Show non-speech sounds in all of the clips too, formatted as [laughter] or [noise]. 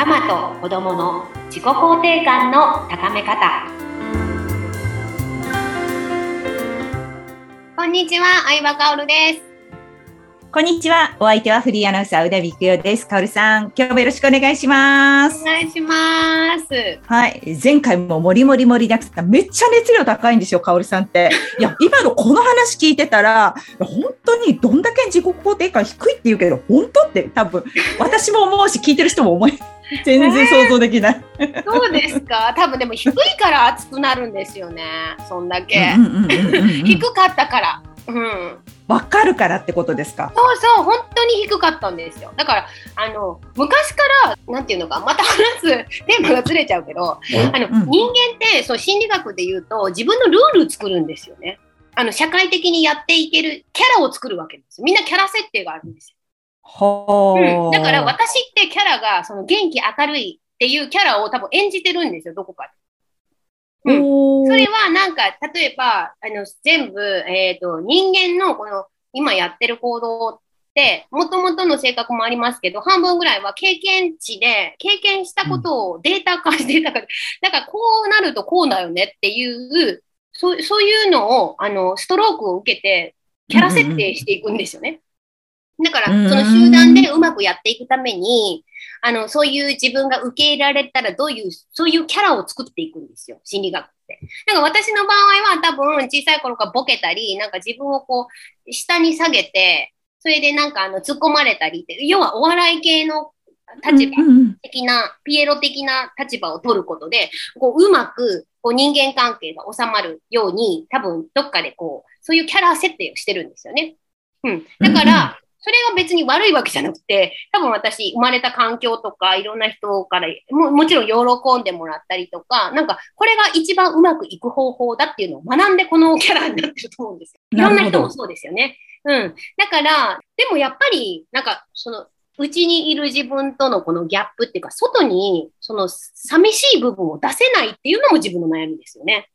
ママと子供の自己肯定感の高め方こんにちは相葉香織ですこんにちは。お相手はフリーアナウンサー、宇田美久代です。かおるさん、今日もよろしくお願いします。お願いします。はい。前回ももりもり盛りだくさん、めっちゃ熱量高いんですよ、かおるさんって。いや、[laughs] 今のこの話聞いてたら、本当にどんだけ自己肯定感低いって言うけど、本当って多分、私も思うし、聞いてる人も思い。[laughs] 全然想像できない。そうですか。多分でも低いから熱くなるんですよね。そんだけ。低かったから。うん。分かるからってことですか？そうそう本当に低かったんですよだからあの昔からなんていうのかまた話すテーマがずれちゃうけど、あの、うん、人間ってそう心理学で言うと自分のルール作るんですよねあの社会的にやっていけるキャラを作るわけですみんなキャラ設定があるんですようん、だから私ってキャラがその元気明るいっていうキャラを多分演じてるんですよどこかで。うん、それはなんか、例えば、あの、全部、えっ、ー、と、人間のこの、今やってる行動って、もともとの性格もありますけど、半分ぐらいは経験値で、経験したことをデータ化して、データ化だからこうなるとこうだよねっていう、そうそういうのを、あの、ストロークを受けて、キャラ設定していくんですよね。だから、その集団でうまくやっていくために、あの、そういう自分が受け入れられたらどういう、そういうキャラを作っていくんですよ、心理学って。なんか私の場合は多分小さい頃からボケたり、なんか自分をこう、下に下げて、それでなんかあの、突っ込まれたりって、要はお笑い系の立場的な、ピエロ的な立場を取ることで、こう、うまく、こう、人間関係が収まるように、多分、どっかでこう、そういうキャラ設定をしてるんですよね。うん。だから、それが別に悪いわけじゃなくて、多分私、生まれた環境とか、いろんな人からも、もちろん喜んでもらったりとか、なんか、これが一番うまくいく方法だっていうのを学んでこのキャラになってると思うんですよ。いろんな人もそうですよね。うん。だから、でもやっぱり、なんか、その、うちにいる自分とのこのギャップっていうか、外にその寂しい部分を出せないっていうのも自分の悩みですよね。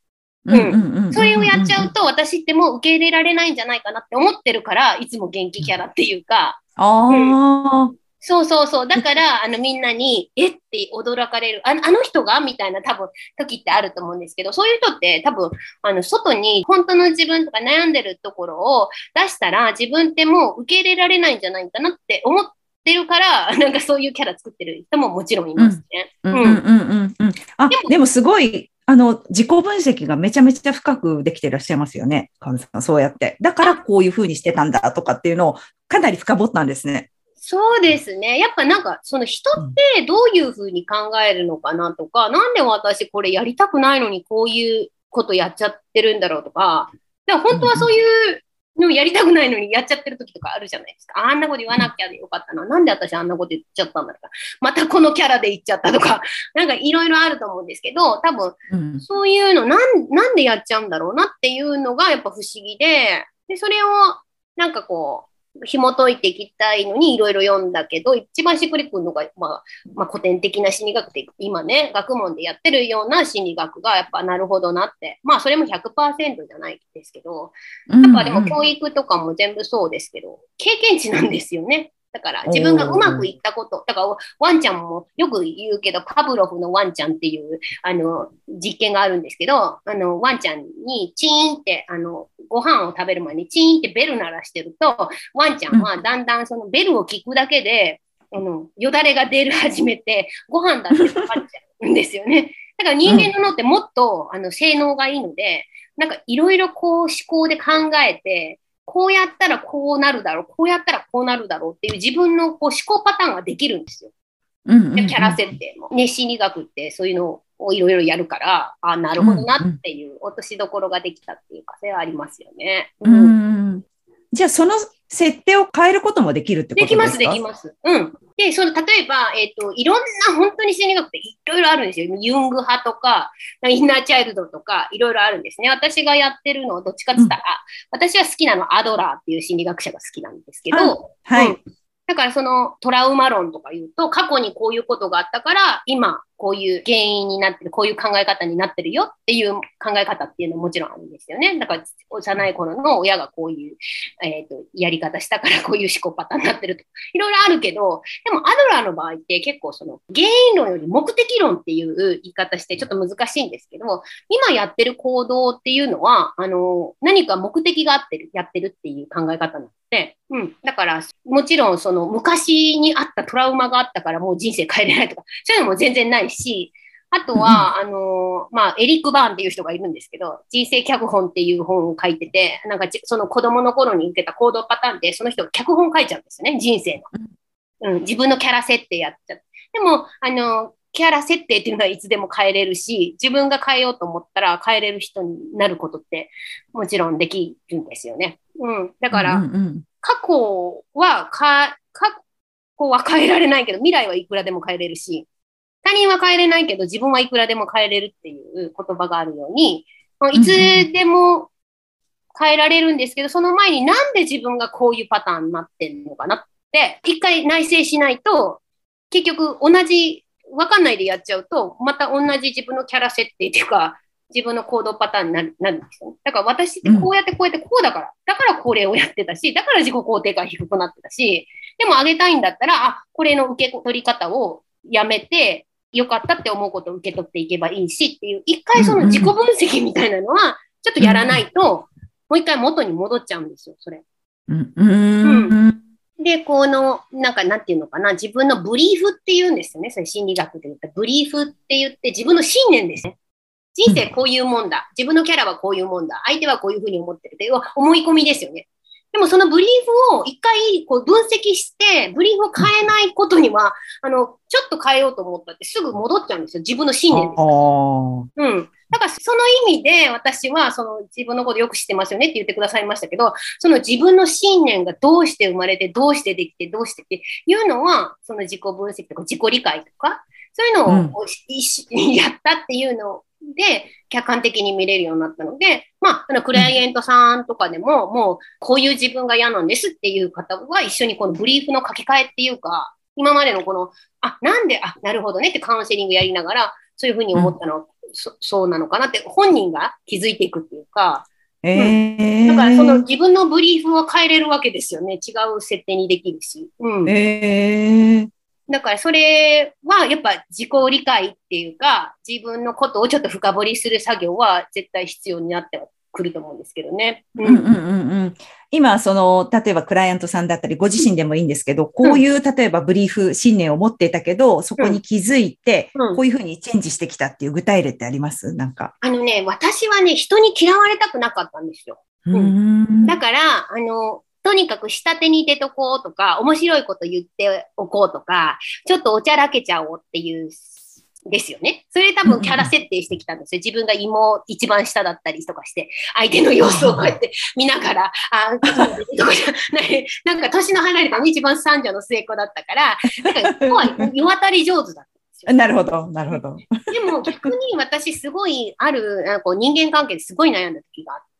うん。それをやっちゃうと、私ってもう受け入れられないんじゃないかなって思ってるから、いつも元気キャラっていうか。ああ、そうそうそう。だから、あの、みんなに、えって驚かれる。ああの人がみたいな多分、時ってあると思うんですけど、そういう人って多分、あの、外に本当の自分とか悩んでるところを出したら、自分ってもう受け入れられないんじゃないかなって思ってるから、[laughs] なんかそういうキャラ作ってる人ももちろんいますね。うん。うんうんうんうん。あ、でもでもすごい、あの、自己分析がめちゃめちゃ深くできていらっしゃいますよね。神さん、そうやって。だからこういうふうにしてたんだとかっていうのをかなり深掘ったんですね。そうですね。やっぱなんか、その人ってどういうふうに考えるのかなとか、うん、なんで私これやりたくないのにこういうことやっちゃってるんだろうとか、だから本当はそういうでもやりたくないのにやっちゃってる時とかあるじゃないですか。あんなこと言わなきゃでよかったな。なんで私あんなこと言っちゃったんだろうか。またこのキャラで言っちゃったとか、[laughs] なんかいろいろあると思うんですけど、多分、そういうのなん、なんでやっちゃうんだろうなっていうのがやっぱ不思議で、で、それをなんかこう、紐解いていきたいのにいろいろ読んだけど、一番しっくりくるのが、まあ、まあ、古典的な心理学って今ね、学問でやってるような心理学がやっぱなるほどなって、まあそれも100%じゃないですけど、やっぱでも教育とかも全部そうですけど、経験値なんですよね。だから自分がうまくいったこと、だからワンちゃんもよく言うけど、パブロフのワンちゃんっていうあの実験があるんですけど、あのワンちゃんにチーンってあのご飯を食べる前にチーンってベル鳴らしてると、ワンちゃんはだんだんそのベルを聞くだけで、あのよだれが出る始めて、ご飯だって分かっちゃうんですよね。[laughs] だから人間の脳ってもっと、あの性能がいいので、なんかいろいろこう思考で考えて、こうやったらこうなるだろう、こうやったらこうなるだろうっていう自分のこう思考パターンができるんですよ。うんうんうん、キャラ設定も。ね、心理学ってそういうのをいろいろやるから、あなるほどなっていう落としどころができたっていうか、それはありますよね。うん、うんじゃあ、その設定を変えることもできるってことですか？できます、できます。うん。で、その、例えば、えっ、ー、と、いろんな、本当に心理学っていろいろあるんですよ。ユング派とか、インナーチャイルドとか、いろいろあるんですね。私がやってるのをどっちかって言ったら、うん、私は好きなのアドラーっていう心理学者が好きなんですけど、はい。うんだからそのトラウマ論とか言うと、過去にこういうことがあったから、今こういう原因になってる、こういう考え方になってるよっていう考え方っていうのはもちろんあるんですよね。だから、幼い頃の親がこういう、えっ、ー、と、やり方したからこういう思考パターンになってると。いろいろあるけど、でもアドラーの場合って結構その原因論より目的論っていう言い方してちょっと難しいんですけど、今やってる行動っていうのは、あの、何か目的があってる、やってるっていう考え方なので、うん。だから、もちろんその昔にあったトラウマがあったからもう人生変えれないとか、そういうのも全然ないし、あとは、あの、まあ、エリック・バーンっていう人がいるんですけど、人生脚本っていう本を書いてて、なんかその子供の頃に受けた行動パターンで、その人が脚本書いちゃうんですよね、人生の。うん、自分のキャラ設定やっちゃって。でも、あの、キャラ設定っていうのはいつでも変えれるし、自分が変えようと思ったら変えれる人になることってもちろんできるんですよね。うん。だから、過去はか、過去は変えられないけど、未来はいくらでも変えれるし、他人は変えれないけど、自分はいくらでも変えれるっていう言葉があるように、いつでも変えられるんですけど、その前になんで自分がこういうパターンになってんのかなって、一回内省しないと、結局同じわかんないでやっちゃうと、また同じ自分のキャラ設定っていうか、自分の行動パターンになるなるんですよ、ね。だから私ってこうやってこうやってこうだから、だからこれをやってたし、だから自己肯定感低くなってたし、でも上げたいんだったら、あ、これの受け取り方をやめて、よかったって思うことを受け取っていけばいいしっていう、一回その自己分析みたいなのは、ちょっとやらないと、もう一回元に戻っちゃうんですよ、それ。うん。うんで、この、なんか、なんていうのかな、自分のブリーフって言うんですよね。それ心理学で言った。ブリーフって言って、自分の信念ですね。人生こういうもんだ。自分のキャラはこういうもんだ。相手はこういうふうに思ってるっていう思い込みですよね。でもそのブリーフを一回こう分析して、ブリーフを変えないことには、あの、ちょっと変えようと思ったってすぐ戻っちゃうんですよ。自分の信念です。うん。だからその意味で私はその自分のことよく知ってますよねって言ってくださいましたけど、その自分の信念がどうして生まれて、どうしてできて、どうしてっていうのは、その自己分析とか自己理解とか、そういうのを、うん、やったっていうので、客観的に見れるようになったので、まあ、あの、クライアントさんとかでも、もう、こういう自分が嫌なんですっていう方は、一緒にこのブリーフの書き換えっていうか、今までのこの、あ、なんで、あ、なるほどねってカウンセリングやりながら、そういうふうに思ったの、うん、そそうなのかなって本人が気づいていくっていうか、えー、うん、だからその自分のブリーフを変えれるわけですよね。違う設定にできるし。うん、えー、だからそれはやっぱ自己理解っていうか、自分のことをちょっと深掘りする作業は絶対必要になってくると思うんですけどね。うんうんうんうん。今、その、例えばクライアントさんだったり、ご自身でもいいんですけど、こういう、例えばブリーフ、信念を持っていたけど、そこに気づいて、こういうふうにチェンジしてきたっていう具体例ってあります？なんか。あのね、私はね、人に嫌われたくなかったんですよ。うん、だから、あの、とにかく下手に出とこうとか、面白いこと言っておこうとか、ちょっとおちゃらけちゃおうっていうですよね。それ多分キャラ設定してきたんですよ。自分が妹一番下だったりとかして、相手の様子をこうやって見ながら、あなんか年の離れた、ね、一番三女の末っ子だったから、なんか、は世渡り上手だった。なるほど、なるほど。でも逆に私すごいある、なんかこう人間関係ですごい悩んだ時があって、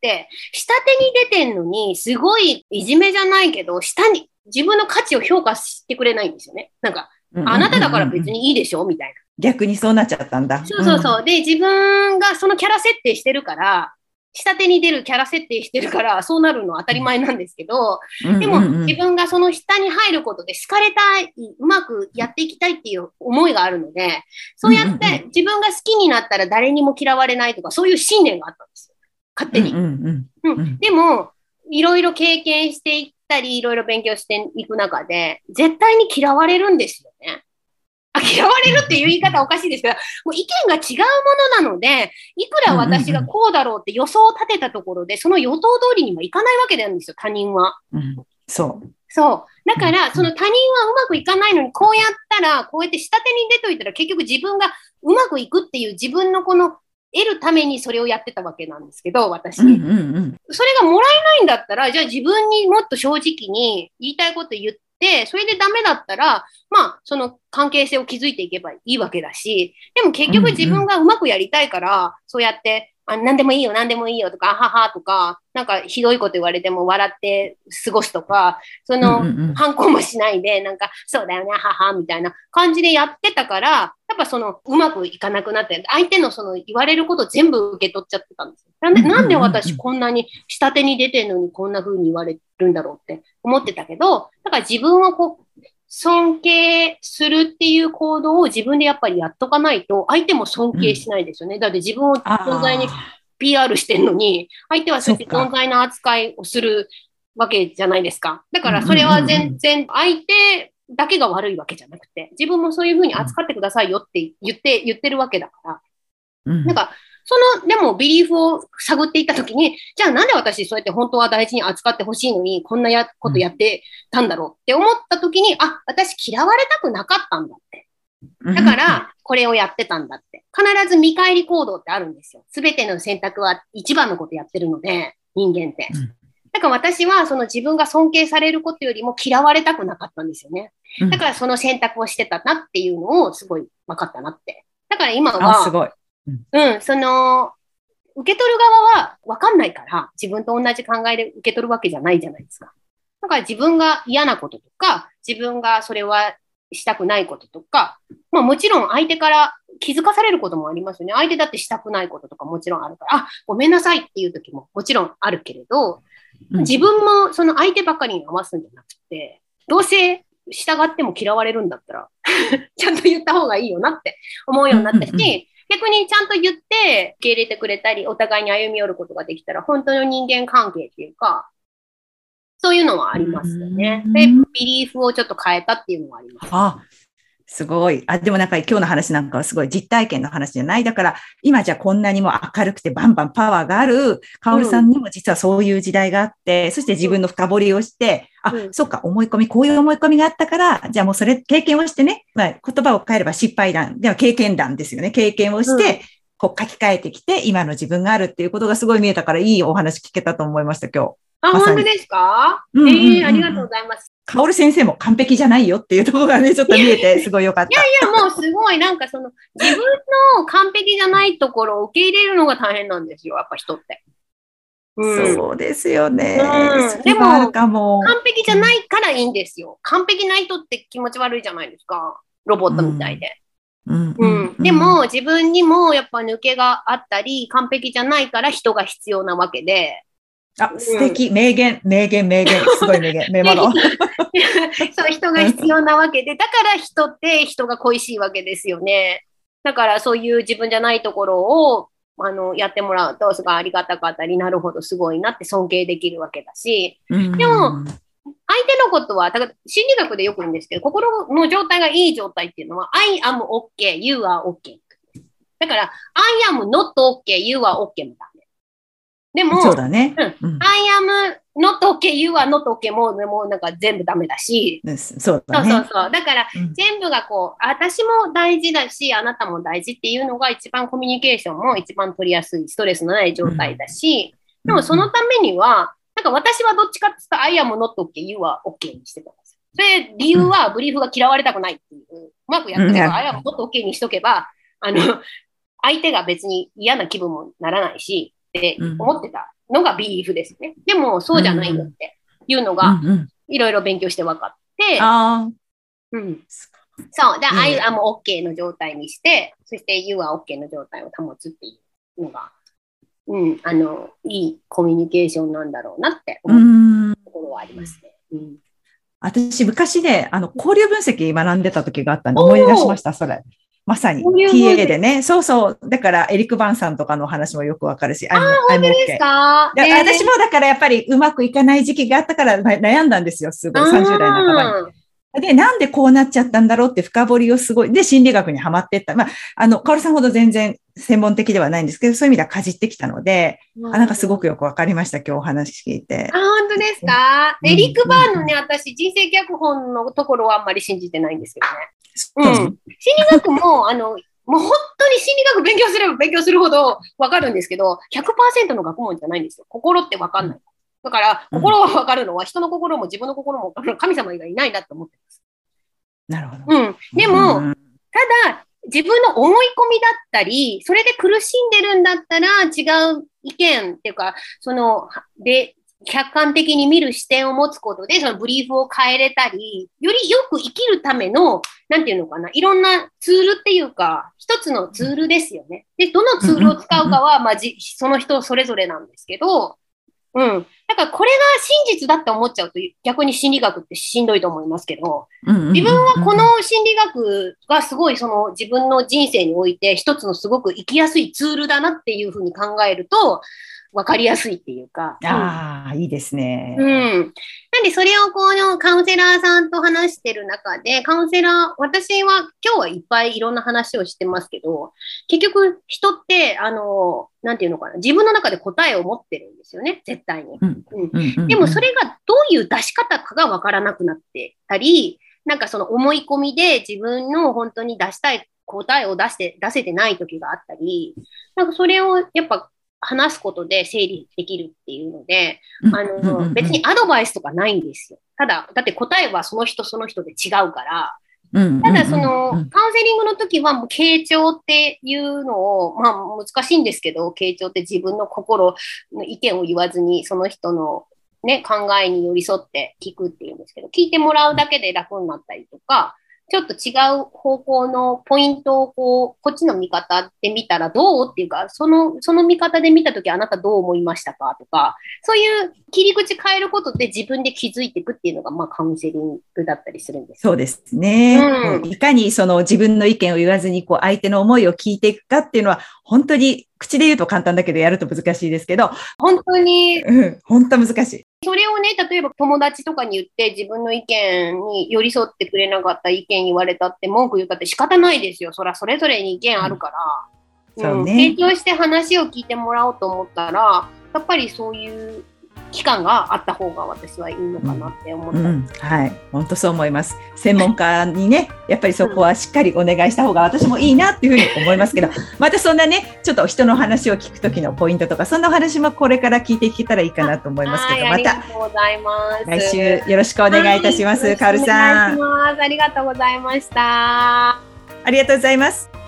下手に出てんのに、すごいいじめじゃないけど、下に自分の価値を評価してくれないんですよね。なんか、あなただから別にいいでしょ？みたいな。逆にそうなっちゃったんだ。そうそうそう。うん、で、自分がそのキャラ設定してるから、下手に出るキャラ設定してるから、そうなるのは当たり前なんですけど、でも自分がその下に入ることで好かれたい、うまくやっていきたいっていう思いがあるので、そうやって自分が好きになったら誰にも嫌われないとか、そういう信念があったんですよ。勝手に。うんでも、いろいろ経験していったり、いろいろ勉強していく中で、絶対に嫌われるんですよね。嫌われるっていう言い方 [laughs] おかしいですけど、もう意見が違うものなので、いくら私がこうだろうって予想を立てたところで、その予想通りにはいかないわけなんですよ、他人は。うん、そう。そう。だから、その他人はうまくいかないのに、こうやったら、こうやって下手に出といたら、結局自分がうまくいくっていう自分のこの得るためにそれをやってたわけなんですけど、私。うんうんうん、それがもらえないんだったら、じゃあ自分にもっと正直に言いたいこと言って、それでダメだったら、まあ、その関係性を築いていけばいいわけだし、でも結局自分がうまくやりたいから、そうやってあ何でもいいよ、何でもいいよとか、ははとか、なんかひどいこと言われても笑って過ごすとか、その、反抗もしないで、なんか、そうだよね、ははみたいな感じでやってたから、やっぱその、うまくいかなくなって、相手のその言われること全部受け取っちゃってたんですよ。なんで、なんで私こんなに下手に出てるのにこんな風に言われるんだろうって思ってたけど、だから自分をこう、尊敬するっていう行動を自分でやっぱりやっとかないと、相手も尊敬しないですよね。うん、だって自分を存在に PR してるのに、相手はそうやって存在の扱いをするわけじゃないですか。だからそれは全然相手だけが悪いわけじゃなくて、自分もそういうふうに扱ってくださいよって言って、言ってるわけだから。うん、なんか、その、でも、ビリーフを探っていったときに、じゃあなんで私そうやって本当は大事に扱ってほしいのに、こんなやことやってたんだろうって思ったときに、あ、私嫌われたくなかったんだって。だから、これをやってたんだって。必ず見返り行動ってあるんですよ。すべての選択は一番のことやってるので、人間って。だから私はその自分が尊敬されることよりも嫌われたくなかったんですよね。だからその選択をしてたなっていうのをすごい分かったなって。だから今は、すごい。うん、その、受け取る側は分かんないから、自分と同じ考えで受け取るわけじゃないじゃないですか。だから自分が嫌なこととか、自分がそれはしたくないこととか、まあもちろん相手から気づかされることもありますよね。相手だってしたくないこととかもちろんあるから、あ、ごめんなさいっていう時ももちろんあるけれど、自分もその相手ばかりに合わすんじゃなくて、どうせ従っても嫌われるんだったら [laughs] ちゃんと言った方がいいよなって思うようになったし、逆にちゃんと言って受け入れてくれたり、お互いに歩み寄ることができたら、本当の人間関係っていうか、そういうのはありますよね。で、ビリーフをちょっと変えたっていうのはあります。あ、すごい。あ、でもなんか今日の話なんかはすごい実体験の話じゃない。だから今じゃこんなにも明るくてバンバンパワーがある、カオルさんにも実はそういう時代があって、うん、そして自分の深掘りをして、あ、うん、そっか、思い込み、こういう思い込みがあったから、じゃあもうそれ経験をしてね、まあ、言葉を変えれば失敗談、では経験談ですよね。経験をして、うんこう書き換えてきて、今の自分があるっていうことがすごい見えたから、いいお話聞けたと思いました、今日。あ、ま、本当ですか、うんうんうん、ええー、ありがとうございます。カオル先生も完璧じゃないよっていうところがね、[laughs] ちょっと見えて、すごい良かった。いやいや、もうすごい、なんかその、自分の完璧じゃないところを受け入れるのが大変なんですよ、やっぱ人って。うん、そうですよね。うん、でも、完璧じゃないからいいんですよ。完璧な人って気持ち悪いじゃないですか。ロボットみたいで。うん、うん、でも、自分にもやっぱ抜けがあったり、完璧じゃないから人が必要なわけで、あ、素敵、名言、名言、名言、すごい名言、[laughs] 名物。[laughs] そう、人が必要なわけで、だから人って人が恋しいわけですよね。だからそういう自分じゃないところを、あの、やってもらうと、すごいありがたかったり、なるほど、すごいなって尊敬できるわけだし、でも、相手のことは、だから心理学でよく言うんですけど、心の状態がいい状態っていうのは、I am OK, you are OK。だから、I am not OK, you are OK みたいな。でも、そうだね。うん。I am not okay, you are not okay ももうなんか全部ダメだし。そうだね。そうそうそう。だから、全部がこう、私も大事だし、あなたも大事っていうのが一番コミュニケーションも一番取りやすい、ストレスのない状態だし、でもそのためには、なんか私はどっちかって言ったら、I am not okay, you are okay にしてたんですよ。それ、理由はブリーフが嫌われたくないっていう、うまくやってれば、I am not okay にしとけば、あの、[laughs] 相手が別に嫌な気分もならないし、って思ってたのがビーフですね。でも、そうじゃないよっていうのが、いろいろ勉強して分かって、うん、そう。で、I am OK の状態にして、そして You are OK の状態を保つっていうのが、うん、あの、いいコミュニケーションなんだろうなって思うところはありますね。うん。私、昔ね、あの、交流分析学んでた時があったんで、思い出しました、それ。まさに TA でね。そうそう。だから、エリック・バンさんとかの話もよくわかるし。あ、本当ですか、えー、私もだからやっぱりうまくいかない時期があったから悩んだんですよ。すごい。30代半ばに。で、なんでこうなっちゃったんだろうって深掘りをすごい、で、心理学にはまってった。まあ、あの、カオルさんほど全然専門的ではないんですけど、そういう意味ではかじってきたので、うん、あなんかすごくよくわかりました、今日お話聞いて。あ、本当ですか、うん、エリック・バーンのね、私、人生脚本のところはあんまり信じてないんですけどね。うん。心理学も、あの、もう本当に心理学勉強すれば勉強するほどわかるんですけど、100%の学問じゃないんですよ。心ってわかんない。だから、心がわかるのは人の心も自分の心も [laughs] 神様以外いないなと思ってます。なるほど。うん。でも、うん、ただ、自分の思い込みだったり、それで苦しんでるんだったら違う意見っていうか、その、で、客観的に見る視点を持つことで、そのブリーフを変えれたり、よりよく生きるための、なんていうのかな、いろんなツールっていうか、一つのツールですよね。で、どのツールを使うかは、まあ、じ、その人それぞれなんですけど、うん。だからこれが真実だって思っちゃうと逆に心理学ってしんどいと思いますけど、自分はこの心理学がすごいその自分の人生において一つのすごく生きやすいツールだなっていうふうに考えると、分かりやすいっていうか。ああ、いいですね。うん。なんでそれをこのカウンセラーさんと話してる中で、カウンセラー、私は今日はいっぱいいろんな話をしてますけど、結局人って、あの、なんていうのかな、自分の中で答えを持ってるんですよね、絶対に。でもそれがどういう出し方かが分からなくなってたり、なんかその思い込みで自分の本当に出したい答えを出して、出せてない時があったり、なんかそれをやっぱ話すことで整理できるっていうので、あの、別にアドバイスとかないんですよ。ただ、だって答えはその人その人で違うから、ただその、カウンセリングの時はもう傾聴っていうのを、まあ難しいんですけど、傾聴って自分の心の意見を言わずに、その人のね、考えに寄り添って聞くっていうんですけど、聞いてもらうだけで楽になったりとか、ちょっと違う方向のポイントをこう、こっちの見方で見たらどうっていうか、その、その見方で見たときあなたどう思いましたかとか、そういう切り口変えることで自分で気づいていくっていうのが、まあカウンセリングだったりするんです。そうですね。うん、いかにその自分の意見を言わずに、こう相手の思いを聞いていくかっていうのは、本当に口で言うと簡単だけどやると難しいですけど。本当に。うん、本当難しい。それをね、例えば友達とかに言って自分の意見に寄り添ってくれなかった意見言われたって文句言ったって仕方ないですよ。そらそれぞれに意見あるから。うん、そうね。成長して話を聞いてもらおうと思ったら、やっぱりそういう期間があった方が私はいいのかなって思った、うんうん、はい。本当そう思います。専門家にね [laughs] やっぱりそこはしっかりお願いした方が私もいいなっていうふうに思いますけど [laughs] またそんなねちょっと人の話を聞く時のポイントとかそんな話もこれから聞いていけたらいいかなと思いますけどまた来週よろしくお願いいたします、カオルさん。ありがとうございました。ありがとうございます